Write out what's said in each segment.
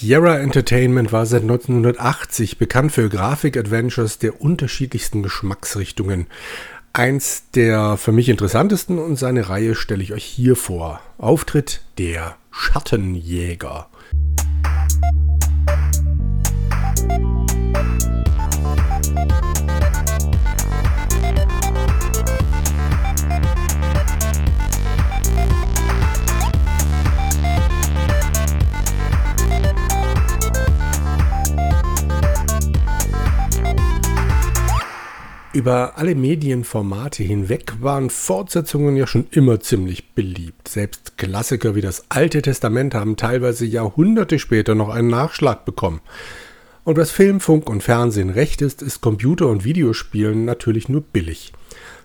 Sierra Entertainment war seit 1980 bekannt für Grafik-Adventures der unterschiedlichsten Geschmacksrichtungen. Eins der für mich interessantesten und seine Reihe stelle ich euch hier vor. Auftritt der Schattenjäger. Über alle Medienformate hinweg waren Fortsetzungen ja schon immer ziemlich beliebt. Selbst Klassiker wie das Alte Testament haben teilweise Jahrhunderte später noch einen Nachschlag bekommen. Und was Film, Funk und Fernsehen recht ist, ist Computer- und Videospielen natürlich nur billig.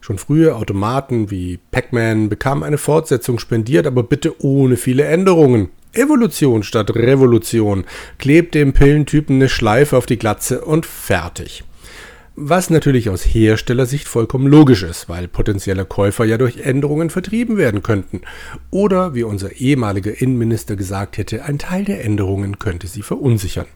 Schon frühe Automaten wie Pac-Man bekamen eine Fortsetzung spendiert, aber bitte ohne viele Änderungen. Evolution statt Revolution. Klebt dem Pillentypen eine Schleife auf die Glatze und fertig. Was natürlich aus Herstellersicht vollkommen logisch ist, weil potenzielle Käufer ja durch Änderungen vertrieben werden könnten. Oder, wie unser ehemaliger Innenminister gesagt hätte, ein Teil der Änderungen könnte sie verunsichern.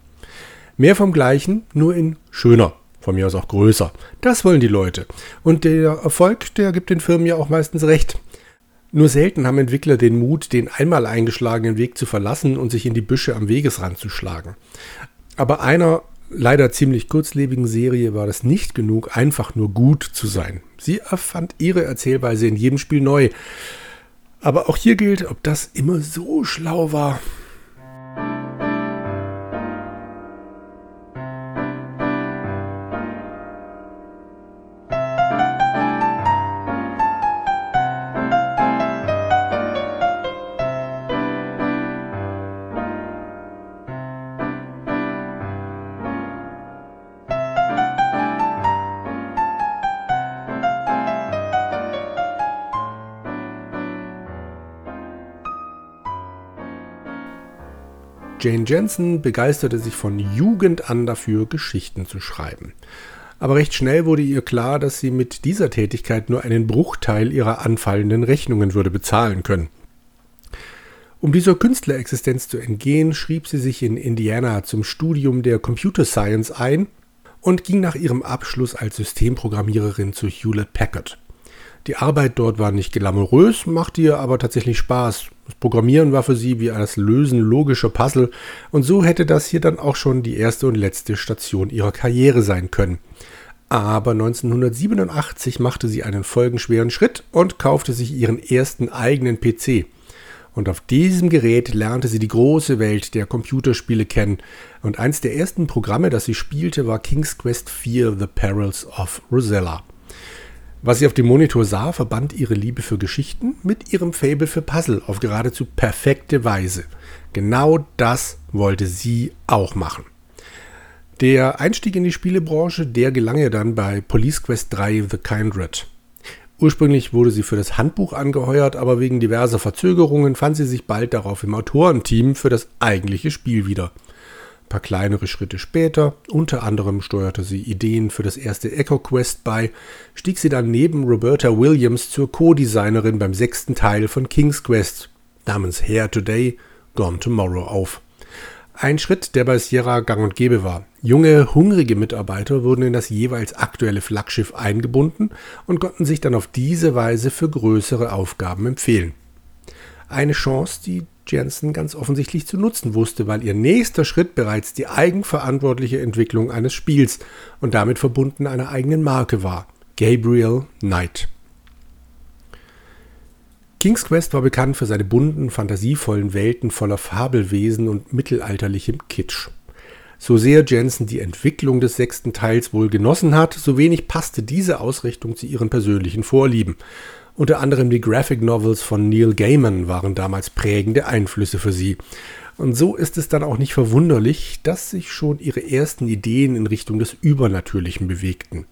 Mehr vom Gleichen, nur in schöner, von mir aus auch größer. Das wollen die Leute. Und der Erfolg, der gibt den Firmen ja auch meistens recht. Nur selten haben Entwickler den Mut, den einmal eingeschlagenen Weg zu verlassen und sich in die Büsche am Wegesrand zu schlagen. Aber einer leider ziemlich kurzlebigen Serie war das nicht genug, einfach nur gut zu sein. Sie erfand ihre Erzählweise in jedem Spiel neu. Aber auch hier gilt, ob das immer so schlau war, Jane Jensen begeisterte sich von Jugend an dafür, Geschichten zu schreiben. Aber recht schnell wurde ihr klar, dass sie mit dieser Tätigkeit nur einen Bruchteil ihrer anfallenden Rechnungen würde bezahlen können. Um dieser Künstlerexistenz zu entgehen, schrieb sie sich in Indiana zum Studium der Computer Science ein und ging nach ihrem Abschluss als Systemprogrammiererin zu Hewlett Packard. Die Arbeit dort war nicht glamourös, machte ihr aber tatsächlich Spaß. Das Programmieren war für sie wie das Lösen logischer Puzzle und so hätte das hier dann auch schon die erste und letzte Station ihrer Karriere sein können. Aber 1987 machte sie einen folgenschweren Schritt und kaufte sich ihren ersten eigenen PC. Und auf diesem Gerät lernte sie die große Welt der Computerspiele kennen. Und eins der ersten Programme, das sie spielte, war King's Quest IV The Perils of Rosella. Was sie auf dem Monitor sah, verband ihre Liebe für Geschichten mit ihrem Fable für Puzzle auf geradezu perfekte Weise. Genau das wollte sie auch machen. Der Einstieg in die Spielebranche, der gelang ihr dann bei Police Quest 3 The Kindred. Ursprünglich wurde sie für das Handbuch angeheuert, aber wegen diverser Verzögerungen fand sie sich bald darauf im Autorenteam für das eigentliche Spiel wieder paar kleinere Schritte später, unter anderem steuerte sie Ideen für das erste Echo Quest bei, stieg sie dann neben Roberta Williams zur Co-Designerin beim sechsten Teil von King's Quest namens Here Today, Gone Tomorrow auf. Ein Schritt, der bei Sierra gang und gäbe war. Junge, hungrige Mitarbeiter wurden in das jeweils aktuelle Flaggschiff eingebunden und konnten sich dann auf diese Weise für größere Aufgaben empfehlen. Eine Chance, die Jensen ganz offensichtlich zu nutzen wusste, weil ihr nächster Schritt bereits die eigenverantwortliche Entwicklung eines Spiels und damit verbunden einer eigenen Marke war. Gabriel Knight. King's Quest war bekannt für seine bunten, fantasievollen Welten voller Fabelwesen und mittelalterlichem Kitsch. So sehr Jensen die Entwicklung des sechsten Teils wohl genossen hat, so wenig passte diese Ausrichtung zu ihren persönlichen Vorlieben. Unter anderem die Graphic Novels von Neil Gaiman waren damals prägende Einflüsse für sie. Und so ist es dann auch nicht verwunderlich, dass sich schon ihre ersten Ideen in Richtung des Übernatürlichen bewegten.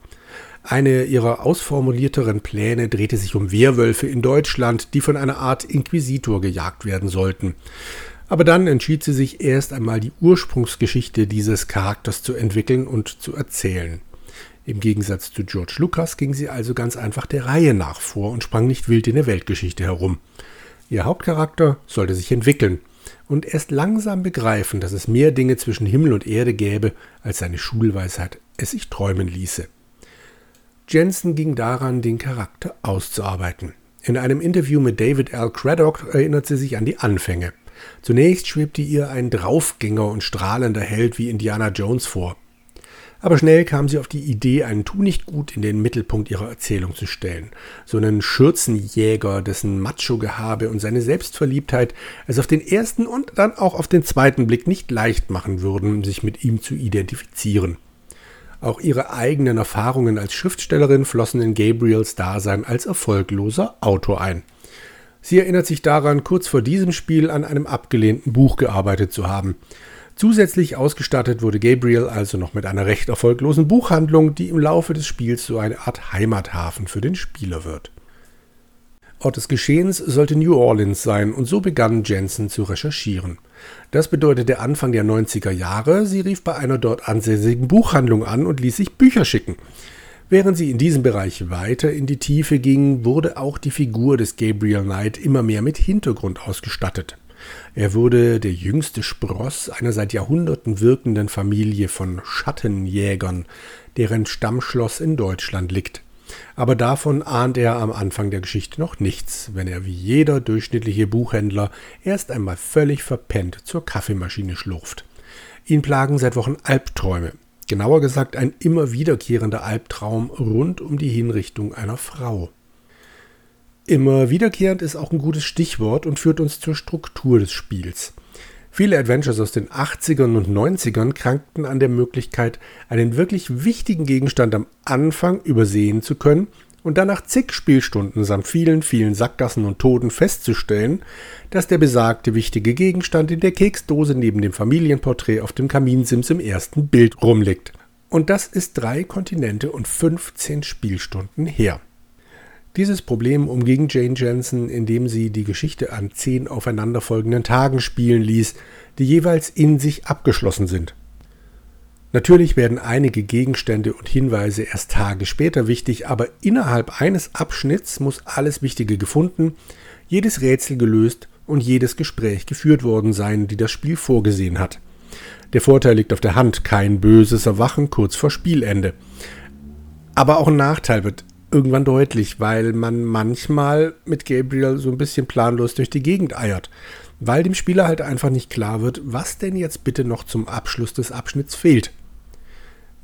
Eine ihrer ausformulierteren Pläne drehte sich um Werwölfe in Deutschland, die von einer Art Inquisitor gejagt werden sollten. Aber dann entschied sie sich erst einmal die Ursprungsgeschichte dieses Charakters zu entwickeln und zu erzählen. Im Gegensatz zu George Lucas ging sie also ganz einfach der Reihe nach vor und sprang nicht wild in der Weltgeschichte herum. Ihr Hauptcharakter sollte sich entwickeln. und erst langsam begreifen, dass es mehr Dinge zwischen Himmel und Erde gäbe, als seine Schulweisheit es sich träumen ließe. Jensen ging daran, den Charakter auszuarbeiten. In einem Interview mit David L. Craddock erinnert sie sich an die Anfänge. Zunächst schwebte ihr ein Draufgänger und strahlender Held wie Indiana Jones vor. Aber schnell kam sie auf die Idee, einen Tunichtgut in den Mittelpunkt ihrer Erzählung zu stellen. So einen Schürzenjäger, dessen Macho-Gehabe und seine Selbstverliebtheit es auf den ersten und dann auch auf den zweiten Blick nicht leicht machen würden, sich mit ihm zu identifizieren. Auch ihre eigenen Erfahrungen als Schriftstellerin flossen in Gabriels Dasein als erfolgloser Autor ein. Sie erinnert sich daran, kurz vor diesem Spiel an einem abgelehnten Buch gearbeitet zu haben. Zusätzlich ausgestattet wurde Gabriel also noch mit einer recht erfolglosen Buchhandlung, die im Laufe des Spiels so eine Art Heimathafen für den Spieler wird. Ort des Geschehens sollte New Orleans sein und so begann Jensen zu recherchieren. Das bedeutete Anfang der 90er Jahre, sie rief bei einer dort ansässigen Buchhandlung an und ließ sich Bücher schicken. Während sie in diesem Bereich weiter in die Tiefe ging, wurde auch die Figur des Gabriel Knight immer mehr mit Hintergrund ausgestattet. Er wurde der jüngste Spross einer seit Jahrhunderten wirkenden Familie von Schattenjägern, deren Stammschloss in Deutschland liegt. Aber davon ahnt er am Anfang der Geschichte noch nichts, wenn er wie jeder durchschnittliche Buchhändler erst einmal völlig verpennt zur Kaffeemaschine schlurft. Ihn plagen seit Wochen Albträume. Genauer gesagt ein immer wiederkehrender Albtraum rund um die Hinrichtung einer Frau. Immer wiederkehrend ist auch ein gutes Stichwort und führt uns zur Struktur des Spiels. Viele Adventures aus den 80ern und 90ern krankten an der Möglichkeit, einen wirklich wichtigen Gegenstand am Anfang übersehen zu können und dann nach zig Spielstunden samt vielen, vielen Sackgassen und Toten festzustellen, dass der besagte wichtige Gegenstand in der Keksdose neben dem Familienporträt auf dem Kaminsims im ersten Bild rumliegt. Und das ist drei Kontinente und 15 Spielstunden her. Dieses Problem umging Jane Jensen, indem sie die Geschichte an zehn aufeinanderfolgenden Tagen spielen ließ, die jeweils in sich abgeschlossen sind. Natürlich werden einige Gegenstände und Hinweise erst Tage später wichtig, aber innerhalb eines Abschnitts muss alles Wichtige gefunden, jedes Rätsel gelöst und jedes Gespräch geführt worden sein, die das Spiel vorgesehen hat. Der Vorteil liegt auf der Hand, kein böses Erwachen kurz vor Spielende. Aber auch ein Nachteil wird irgendwann deutlich, weil man manchmal mit Gabriel so ein bisschen planlos durch die Gegend eiert, weil dem Spieler halt einfach nicht klar wird, was denn jetzt bitte noch zum Abschluss des Abschnitts fehlt.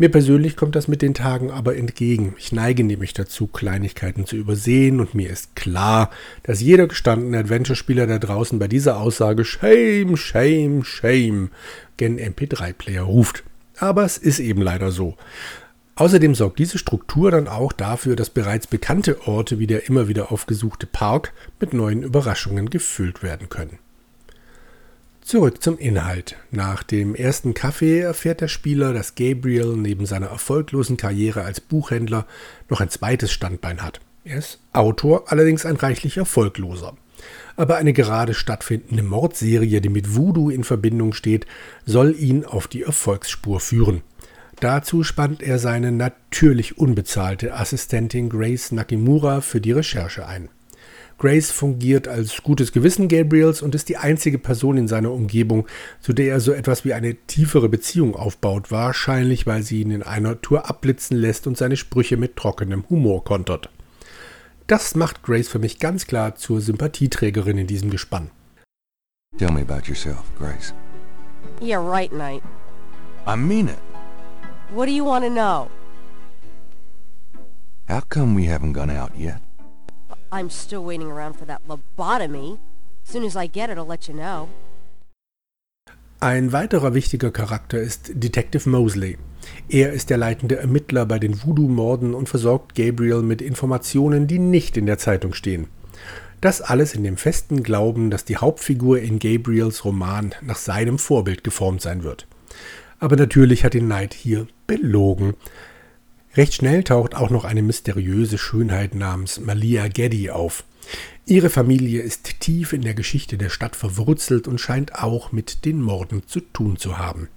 Mir persönlich kommt das mit den Tagen aber entgegen. Ich neige nämlich dazu, Kleinigkeiten zu übersehen und mir ist klar, dass jeder gestandene Adventure-Spieler da draußen bei dieser Aussage Shame, Shame, Shame gen MP3-Player ruft. Aber es ist eben leider so. Außerdem sorgt diese Struktur dann auch dafür, dass bereits bekannte Orte wie der immer wieder aufgesuchte Park mit neuen Überraschungen gefüllt werden können. Zurück zum Inhalt. Nach dem ersten Kaffee erfährt der Spieler, dass Gabriel neben seiner erfolglosen Karriere als Buchhändler noch ein zweites Standbein hat. Er ist Autor, allerdings ein reichlich erfolgloser. Aber eine gerade stattfindende Mordserie, die mit Voodoo in Verbindung steht, soll ihn auf die Erfolgsspur führen. Dazu spannt er seine natürlich unbezahlte Assistentin Grace Nakimura für die Recherche ein. Grace fungiert als gutes Gewissen Gabriels und ist die einzige Person in seiner Umgebung, zu der er so etwas wie eine tiefere Beziehung aufbaut, wahrscheinlich weil sie ihn in einer Tour abblitzen lässt und seine Sprüche mit trockenem Humor kontert. Das macht Grace für mich ganz klar zur Sympathieträgerin in diesem Gespann. Tell me about yourself, Grace. Yeah, right, Knight. I mean it. What do you want to know? How come we haven't gone out yet? I'm still waiting around for that lobotomy. As soon as I get it, I'll let you know. Ein weiterer wichtiger Charakter ist Detective Mosley. Er ist der leitende Ermittler bei den Voodoo-Morden und versorgt Gabriel mit Informationen, die nicht in der Zeitung stehen. Das alles in dem festen Glauben, dass die Hauptfigur in Gabriels Roman nach seinem Vorbild geformt sein wird. Aber natürlich hat ihn Knight hier belogen. Recht schnell taucht auch noch eine mysteriöse Schönheit namens Malia Geddy auf. Ihre Familie ist tief in der Geschichte der Stadt verwurzelt und scheint auch mit den Morden zu tun zu haben.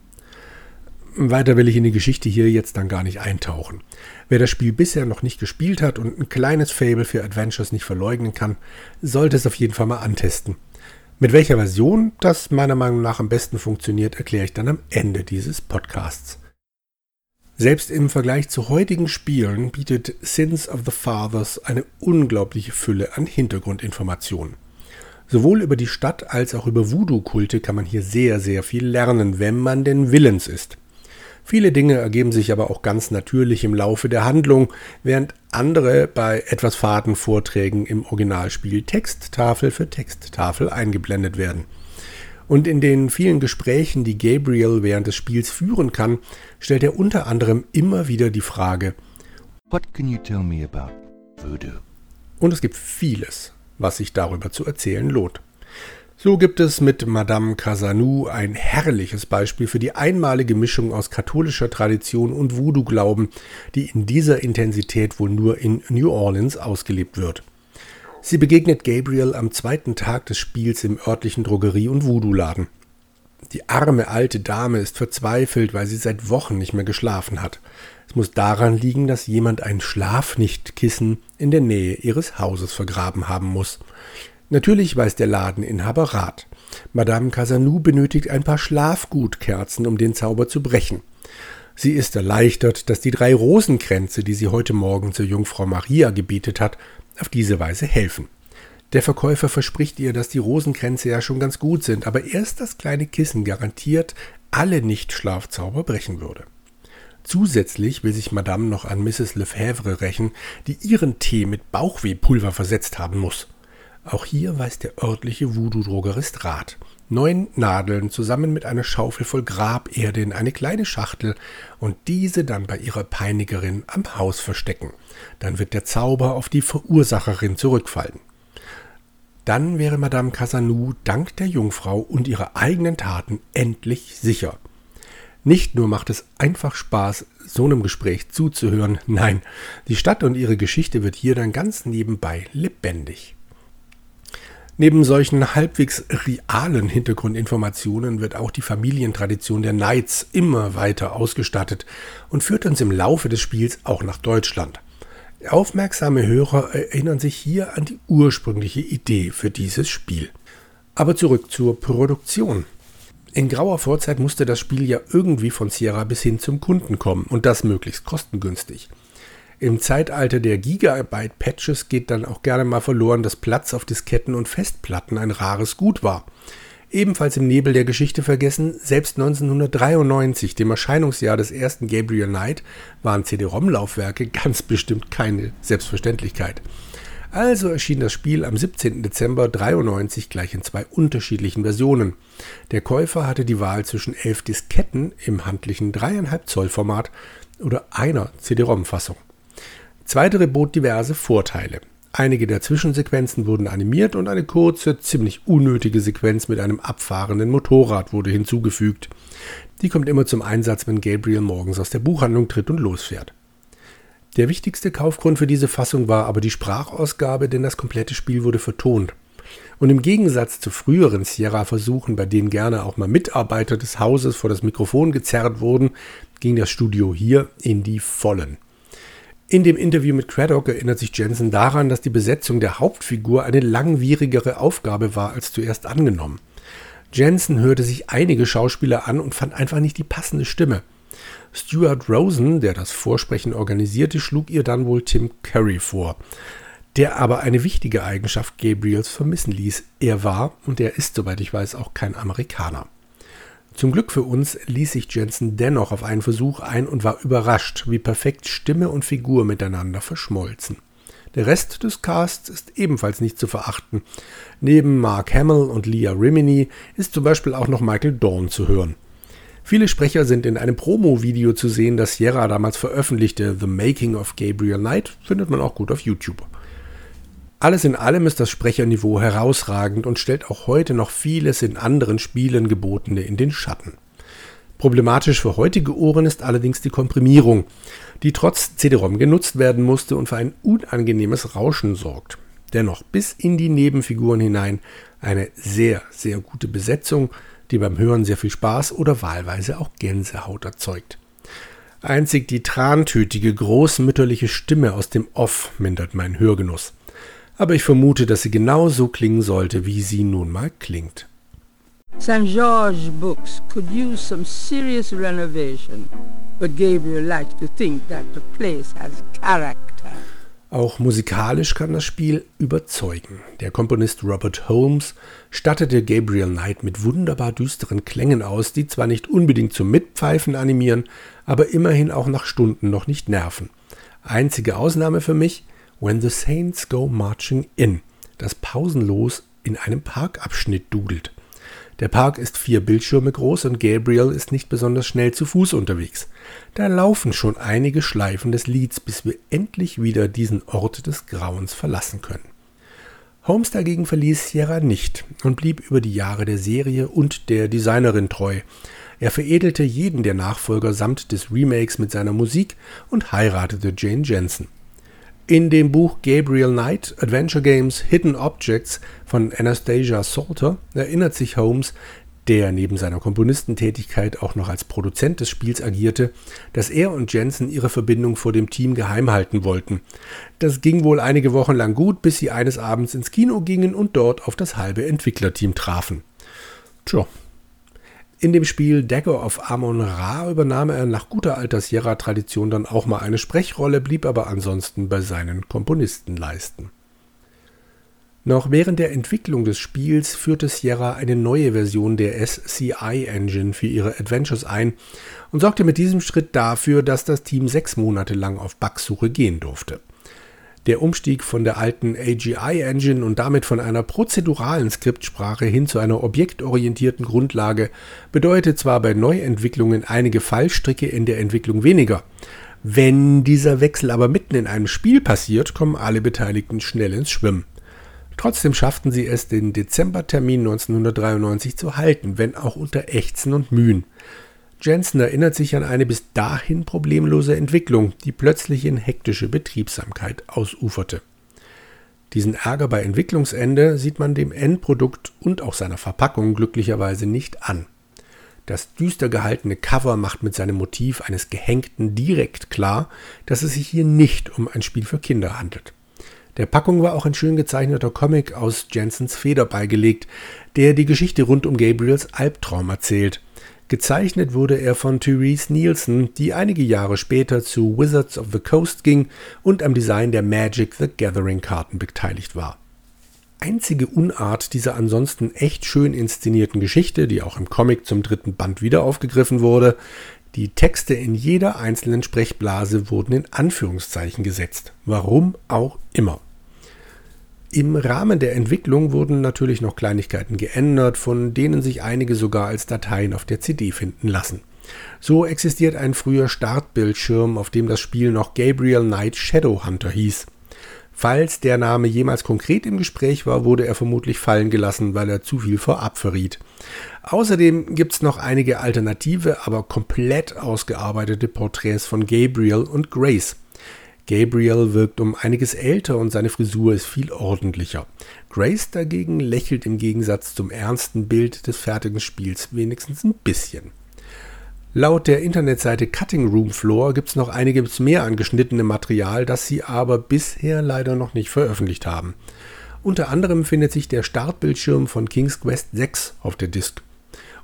Weiter will ich in die Geschichte hier jetzt dann gar nicht eintauchen. Wer das Spiel bisher noch nicht gespielt hat und ein kleines Fable für Adventures nicht verleugnen kann, sollte es auf jeden Fall mal antesten. Mit welcher Version das meiner Meinung nach am besten funktioniert, erkläre ich dann am Ende dieses Podcasts. Selbst im Vergleich zu heutigen Spielen bietet Sins of the Fathers eine unglaubliche Fülle an Hintergrundinformationen. Sowohl über die Stadt als auch über Voodoo-Kulte kann man hier sehr, sehr viel lernen, wenn man denn willens ist. Viele Dinge ergeben sich aber auch ganz natürlich im Laufe der Handlung, während andere bei etwas faden Vorträgen im Originalspiel Texttafel für Texttafel eingeblendet werden. Und in den vielen Gesprächen, die Gabriel während des Spiels führen kann, stellt er unter anderem immer wieder die Frage, What can you tell me about voodoo? Und es gibt vieles, was sich darüber zu erzählen lohnt. So gibt es mit Madame Casanou ein herrliches Beispiel für die einmalige Mischung aus katholischer Tradition und Voodoo-Glauben, die in dieser Intensität wohl nur in New Orleans ausgelebt wird. Sie begegnet Gabriel am zweiten Tag des Spiels im örtlichen Drogerie- und Voodoo-Laden. Die arme alte Dame ist verzweifelt, weil sie seit Wochen nicht mehr geschlafen hat. Es muss daran liegen, dass jemand ein Schlafnichtkissen in der Nähe ihres Hauses vergraben haben muss. Natürlich weiß der Ladeninhaber Rat. Madame Casanou benötigt ein paar Schlafgutkerzen, um den Zauber zu brechen. Sie ist erleichtert, dass die drei Rosenkränze, die sie heute Morgen zur Jungfrau Maria gebetet hat, auf diese Weise helfen. Der Verkäufer verspricht ihr, dass die Rosenkränze ja schon ganz gut sind, aber erst das kleine Kissen garantiert alle Nicht-Schlafzauber brechen würde. Zusätzlich will sich Madame noch an Mrs. Lefebvre rächen, die ihren Tee mit Bauchwehpulver versetzt haben muss. Auch hier weiß der örtliche Voodoo-Drogerist Rat. Neun Nadeln zusammen mit einer Schaufel voll Graberde in eine kleine Schachtel und diese dann bei ihrer Peinigerin am Haus verstecken. Dann wird der Zauber auf die Verursacherin zurückfallen. Dann wäre Madame Casanou dank der Jungfrau und ihrer eigenen Taten endlich sicher. Nicht nur macht es einfach Spaß, so einem Gespräch zuzuhören, nein, die Stadt und ihre Geschichte wird hier dann ganz nebenbei lebendig. Neben solchen halbwegs realen Hintergrundinformationen wird auch die Familientradition der Knights immer weiter ausgestattet und führt uns im Laufe des Spiels auch nach Deutschland. Aufmerksame Hörer erinnern sich hier an die ursprüngliche Idee für dieses Spiel. Aber zurück zur Produktion. In grauer Vorzeit musste das Spiel ja irgendwie von Sierra bis hin zum Kunden kommen und das möglichst kostengünstig. Im Zeitalter der Gigabyte-Patches geht dann auch gerne mal verloren, dass Platz auf Disketten und Festplatten ein rares Gut war. Ebenfalls im Nebel der Geschichte vergessen, selbst 1993, dem Erscheinungsjahr des ersten Gabriel Knight, waren CD-ROM-Laufwerke ganz bestimmt keine Selbstverständlichkeit. Also erschien das Spiel am 17. Dezember 93 gleich in zwei unterschiedlichen Versionen. Der Käufer hatte die Wahl zwischen elf Disketten im handlichen 3,5 Zoll Format oder einer CD-ROM-Fassung. Zweitere bot diverse Vorteile. Einige der Zwischensequenzen wurden animiert und eine kurze, ziemlich unnötige Sequenz mit einem abfahrenden Motorrad wurde hinzugefügt. Die kommt immer zum Einsatz, wenn Gabriel morgens aus der Buchhandlung tritt und losfährt. Der wichtigste Kaufgrund für diese Fassung war aber die Sprachausgabe, denn das komplette Spiel wurde vertont. Und im Gegensatz zu früheren Sierra-Versuchen, bei denen gerne auch mal Mitarbeiter des Hauses vor das Mikrofon gezerrt wurden, ging das Studio hier in die Vollen. In dem Interview mit Craddock erinnert sich Jensen daran, dass die Besetzung der Hauptfigur eine langwierigere Aufgabe war als zuerst angenommen. Jensen hörte sich einige Schauspieler an und fand einfach nicht die passende Stimme. Stuart Rosen, der das Vorsprechen organisierte, schlug ihr dann wohl Tim Curry vor, der aber eine wichtige Eigenschaft Gabriels vermissen ließ. Er war, und er ist, soweit ich weiß, auch kein Amerikaner. Zum Glück für uns ließ sich Jensen dennoch auf einen Versuch ein und war überrascht, wie perfekt Stimme und Figur miteinander verschmolzen. Der Rest des Casts ist ebenfalls nicht zu verachten. Neben Mark Hamill und Leah Rimini ist zum Beispiel auch noch Michael Dawn zu hören. Viele Sprecher sind in einem Promo-Video zu sehen, das Sierra damals veröffentlichte. The Making of Gabriel Knight findet man auch gut auf YouTube. Alles in allem ist das Sprecherniveau herausragend und stellt auch heute noch vieles in anderen Spielen gebotene in den Schatten. Problematisch für heutige Ohren ist allerdings die Komprimierung, die trotz CD-ROM genutzt werden musste und für ein unangenehmes Rauschen sorgt. Dennoch bis in die Nebenfiguren hinein eine sehr, sehr gute Besetzung, die beim Hören sehr viel Spaß oder wahlweise auch Gänsehaut erzeugt. Einzig die trantütige, großmütterliche Stimme aus dem Off mindert meinen Hörgenuss. Aber ich vermute, dass sie genau so klingen sollte, wie sie nun mal klingt. St. George Books could use some serious renovation, but Gabriel likes to think that the place has character. Auch musikalisch kann das Spiel überzeugen. Der Komponist Robert Holmes stattete Gabriel Knight mit wunderbar düsteren Klängen aus, die zwar nicht unbedingt zum Mitpfeifen animieren, aber immerhin auch nach Stunden noch nicht nerven. Einzige Ausnahme für mich, When the Saints Go Marching In, das pausenlos in einem Parkabschnitt dudelt. Der Park ist vier Bildschirme groß und Gabriel ist nicht besonders schnell zu Fuß unterwegs. Da laufen schon einige Schleifen des Lieds, bis wir endlich wieder diesen Ort des Grauens verlassen können. Holmes dagegen verließ Sierra nicht und blieb über die Jahre der Serie und der Designerin treu. Er veredelte jeden der Nachfolger samt des Remakes mit seiner Musik und heiratete Jane Jensen. In dem Buch Gabriel Knight Adventure Games Hidden Objects von Anastasia Salter erinnert sich Holmes, der neben seiner Komponistentätigkeit auch noch als Produzent des Spiels agierte, dass er und Jensen ihre Verbindung vor dem Team geheim halten wollten. Das ging wohl einige Wochen lang gut, bis sie eines Abends ins Kino gingen und dort auf das halbe Entwicklerteam trafen. Tja, in dem Spiel Dagger of Amon Ra übernahm er nach guter alter Sierra-Tradition dann auch mal eine Sprechrolle, blieb aber ansonsten bei seinen Komponistenleisten. Noch während der Entwicklung des Spiels führte Sierra eine neue Version der SCI Engine für ihre Adventures ein und sorgte mit diesem Schritt dafür, dass das Team sechs Monate lang auf Bugsuche gehen durfte. Der Umstieg von der alten AGI-Engine und damit von einer prozeduralen Skriptsprache hin zu einer objektorientierten Grundlage bedeutet zwar bei Neuentwicklungen einige Fallstricke in der Entwicklung weniger. Wenn dieser Wechsel aber mitten in einem Spiel passiert, kommen alle Beteiligten schnell ins Schwimmen. Trotzdem schafften sie es, den Dezembertermin 1993 zu halten, wenn auch unter Ächzen und Mühen. Jensen erinnert sich an eine bis dahin problemlose Entwicklung, die plötzlich in hektische Betriebsamkeit ausuferte. Diesen Ärger bei Entwicklungsende sieht man dem Endprodukt und auch seiner Verpackung glücklicherweise nicht an. Das düster gehaltene Cover macht mit seinem Motiv eines Gehängten direkt klar, dass es sich hier nicht um ein Spiel für Kinder handelt. Der Packung war auch ein schön gezeichneter Comic aus Jensens Feder beigelegt, der die Geschichte rund um Gabriels Albtraum erzählt – Gezeichnet wurde er von Therese Nielsen, die einige Jahre später zu Wizards of the Coast ging und am Design der Magic the Gathering Karten beteiligt war. Einzige Unart dieser ansonsten echt schön inszenierten Geschichte, die auch im Comic zum dritten Band wieder aufgegriffen wurde, die Texte in jeder einzelnen Sprechblase wurden in Anführungszeichen gesetzt. Warum auch immer. Im Rahmen der Entwicklung wurden natürlich noch Kleinigkeiten geändert, von denen sich einige sogar als Dateien auf der CD finden lassen. So existiert ein früher Startbildschirm, auf dem das Spiel noch Gabriel Knight Shadowhunter hieß. Falls der Name jemals konkret im Gespräch war, wurde er vermutlich fallen gelassen, weil er zu viel vorab verriet. Außerdem gibt es noch einige alternative, aber komplett ausgearbeitete Porträts von Gabriel und Grace. Gabriel wirkt um einiges älter und seine Frisur ist viel ordentlicher. Grace dagegen lächelt im Gegensatz zum ernsten Bild des fertigen Spiels wenigstens ein bisschen. Laut der Internetseite Cutting Room Floor gibt es noch einiges mehr an geschnittenem Material, das sie aber bisher leider noch nicht veröffentlicht haben. Unter anderem findet sich der Startbildschirm von King's Quest 6 auf der Disk.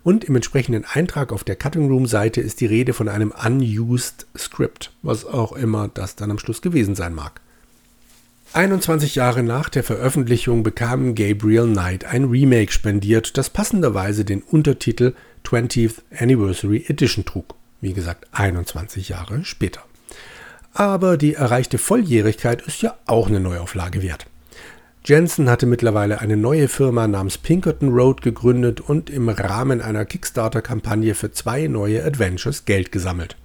Und im entsprechenden Eintrag auf der Cutting Room Seite ist die Rede von einem Unused Script, was auch immer das dann am Schluss gewesen sein mag. 21 Jahre nach der Veröffentlichung bekam Gabriel Knight ein Remake spendiert, das passenderweise den Untertitel 20th Anniversary Edition trug. Wie gesagt, 21 Jahre später. Aber die erreichte Volljährigkeit ist ja auch eine Neuauflage wert. Jensen hatte mittlerweile eine neue Firma namens Pinkerton Road gegründet und im Rahmen einer Kickstarter-Kampagne für zwei neue Adventures Geld gesammelt.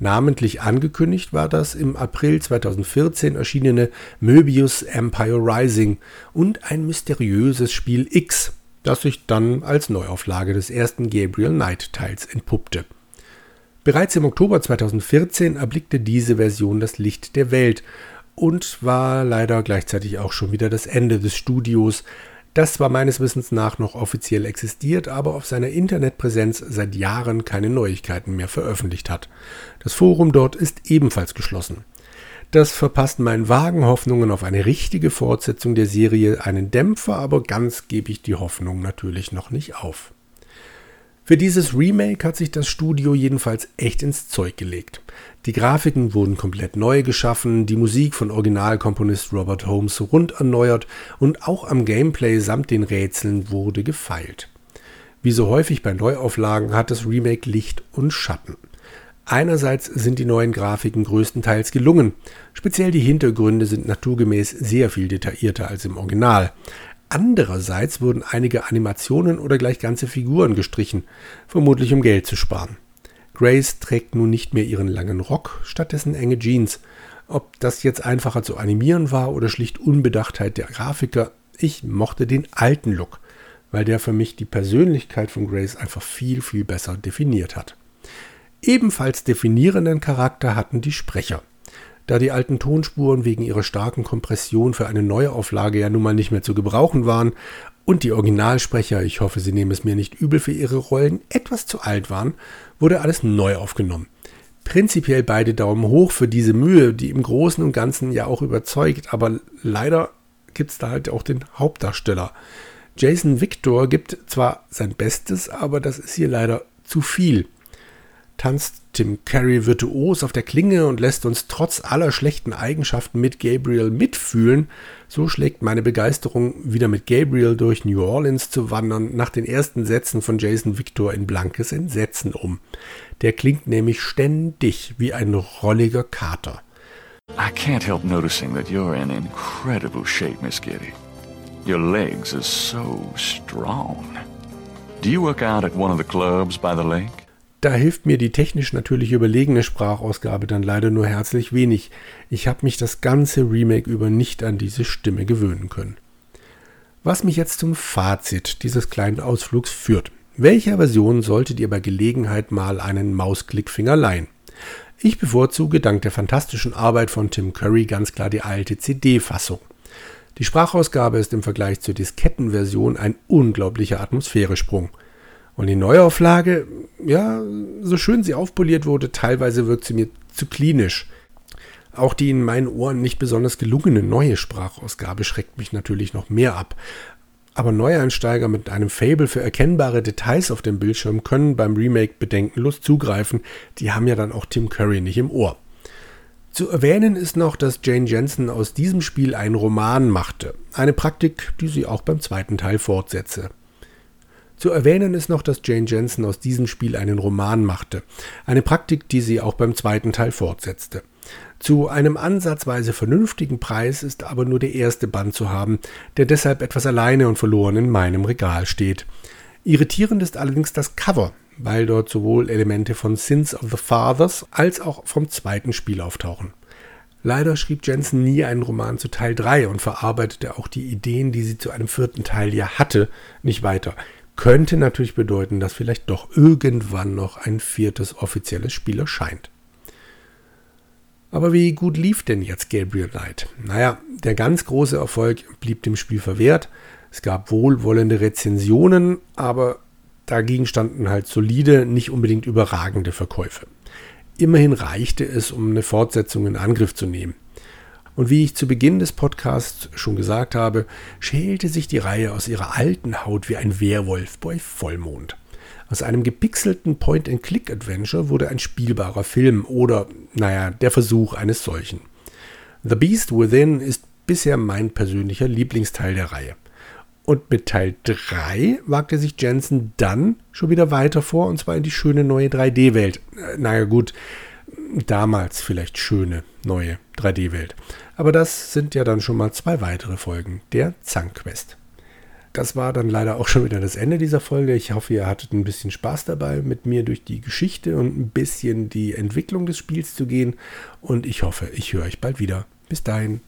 Namentlich angekündigt war das im April 2014 erschienene Möbius Empire Rising und ein mysteriöses Spiel X, das sich dann als Neuauflage des ersten Gabriel Knight Teils entpuppte. Bereits im Oktober 2014 erblickte diese Version das Licht der Welt und war leider gleichzeitig auch schon wieder das Ende des Studios, das zwar meines Wissens nach noch offiziell existiert, aber auf seiner Internetpräsenz seit Jahren keine Neuigkeiten mehr veröffentlicht hat. Das Forum dort ist ebenfalls geschlossen. Das verpasst meinen vagen Hoffnungen auf eine richtige Fortsetzung der Serie einen Dämpfer, aber ganz gebe ich die Hoffnung natürlich noch nicht auf. Für dieses Remake hat sich das Studio jedenfalls echt ins Zeug gelegt. Die Grafiken wurden komplett neu geschaffen, die Musik von Originalkomponist Robert Holmes rund erneuert und auch am Gameplay samt den Rätseln wurde gefeilt. Wie so häufig bei Neuauflagen hat das Remake Licht und Schatten. Einerseits sind die neuen Grafiken größtenteils gelungen. Speziell die Hintergründe sind naturgemäß sehr viel detaillierter als im Original. Andererseits wurden einige Animationen oder gleich ganze Figuren gestrichen, vermutlich um Geld zu sparen. Grace trägt nun nicht mehr ihren langen Rock, stattdessen enge Jeans. Ob das jetzt einfacher zu animieren war oder schlicht Unbedachtheit der Grafiker, ich mochte den alten Look, weil der für mich die Persönlichkeit von Grace einfach viel, viel besser definiert hat. Ebenfalls definierenden Charakter hatten die Sprecher. Da die alten Tonspuren wegen ihrer starken Kompression für eine Neuauflage ja nun mal nicht mehr zu gebrauchen waren und die Originalsprecher, ich hoffe, Sie nehmen es mir nicht übel für ihre Rollen, etwas zu alt waren, wurde alles neu aufgenommen. Prinzipiell beide Daumen hoch für diese Mühe, die im Großen und Ganzen ja auch überzeugt, aber leider gibt es da halt auch den Hauptdarsteller. Jason Victor gibt zwar sein Bestes, aber das ist hier leider zu viel tanzt Tim Curry virtuos auf der Klinge und lässt uns trotz aller schlechten Eigenschaften mit Gabriel mitfühlen, so schlägt meine Begeisterung, wieder mit Gabriel durch New Orleans zu wandern, nach den ersten Sätzen von Jason Victor in blankes Entsetzen um. Der klingt nämlich ständig wie ein rolliger Kater. I can't help noticing that you're in incredible shape, Miss Kitty. Your legs are so strong. Do you work out at one of the clubs by the lake? Da hilft mir die technisch natürlich überlegene Sprachausgabe dann leider nur herzlich wenig. Ich habe mich das ganze Remake über nicht an diese Stimme gewöhnen können. Was mich jetzt zum Fazit dieses kleinen Ausflugs führt. Welcher Version solltet ihr bei Gelegenheit mal einen Mausklickfinger leihen? Ich bevorzuge dank der fantastischen Arbeit von Tim Curry ganz klar die alte CD-Fassung. Die Sprachausgabe ist im Vergleich zur Diskettenversion ein unglaublicher Atmosphäresprung. Und die Neuauflage, ja, so schön sie aufpoliert wurde, teilweise wirkt sie mir zu klinisch. Auch die in meinen Ohren nicht besonders gelungene neue Sprachausgabe schreckt mich natürlich noch mehr ab. Aber Neueinsteiger mit einem Fable für erkennbare Details auf dem Bildschirm können beim Remake bedenkenlos zugreifen. Die haben ja dann auch Tim Curry nicht im Ohr. Zu erwähnen ist noch, dass Jane Jensen aus diesem Spiel einen Roman machte. Eine Praktik, die sie auch beim zweiten Teil fortsetze. Zu erwähnen ist noch, dass Jane Jensen aus diesem Spiel einen Roman machte, eine Praktik, die sie auch beim zweiten Teil fortsetzte. Zu einem ansatzweise vernünftigen Preis ist aber nur der erste Band zu haben, der deshalb etwas alleine und verloren in meinem Regal steht. Irritierend ist allerdings das Cover, weil dort sowohl Elemente von Sins of the Fathers als auch vom zweiten Spiel auftauchen. Leider schrieb Jensen nie einen Roman zu Teil 3 und verarbeitete auch die Ideen, die sie zu einem vierten Teil ja hatte, nicht weiter könnte natürlich bedeuten, dass vielleicht doch irgendwann noch ein viertes offizielles Spiel erscheint. Aber wie gut lief denn jetzt Gabriel Knight? Naja, der ganz große Erfolg blieb dem Spiel verwehrt. Es gab wohlwollende Rezensionen, aber dagegen standen halt solide, nicht unbedingt überragende Verkäufe. Immerhin reichte es, um eine Fortsetzung in Angriff zu nehmen. Und wie ich zu Beginn des Podcasts schon gesagt habe, schälte sich die Reihe aus ihrer alten Haut wie ein Werwolf bei Vollmond. Aus einem gepixelten Point-and-Click-Adventure wurde ein spielbarer Film oder, naja, der Versuch eines solchen. The Beast Within ist bisher mein persönlicher Lieblingsteil der Reihe. Und mit Teil 3 wagte sich Jensen dann schon wieder weiter vor, und zwar in die schöne neue 3D-Welt. Äh, naja gut, damals vielleicht schöne neue 3D-Welt. Aber das sind ja dann schon mal zwei weitere Folgen der Zankquest. Das war dann leider auch schon wieder das Ende dieser Folge. Ich hoffe, ihr hattet ein bisschen Spaß dabei, mit mir durch die Geschichte und ein bisschen die Entwicklung des Spiels zu gehen. Und ich hoffe, ich höre euch bald wieder. Bis dahin.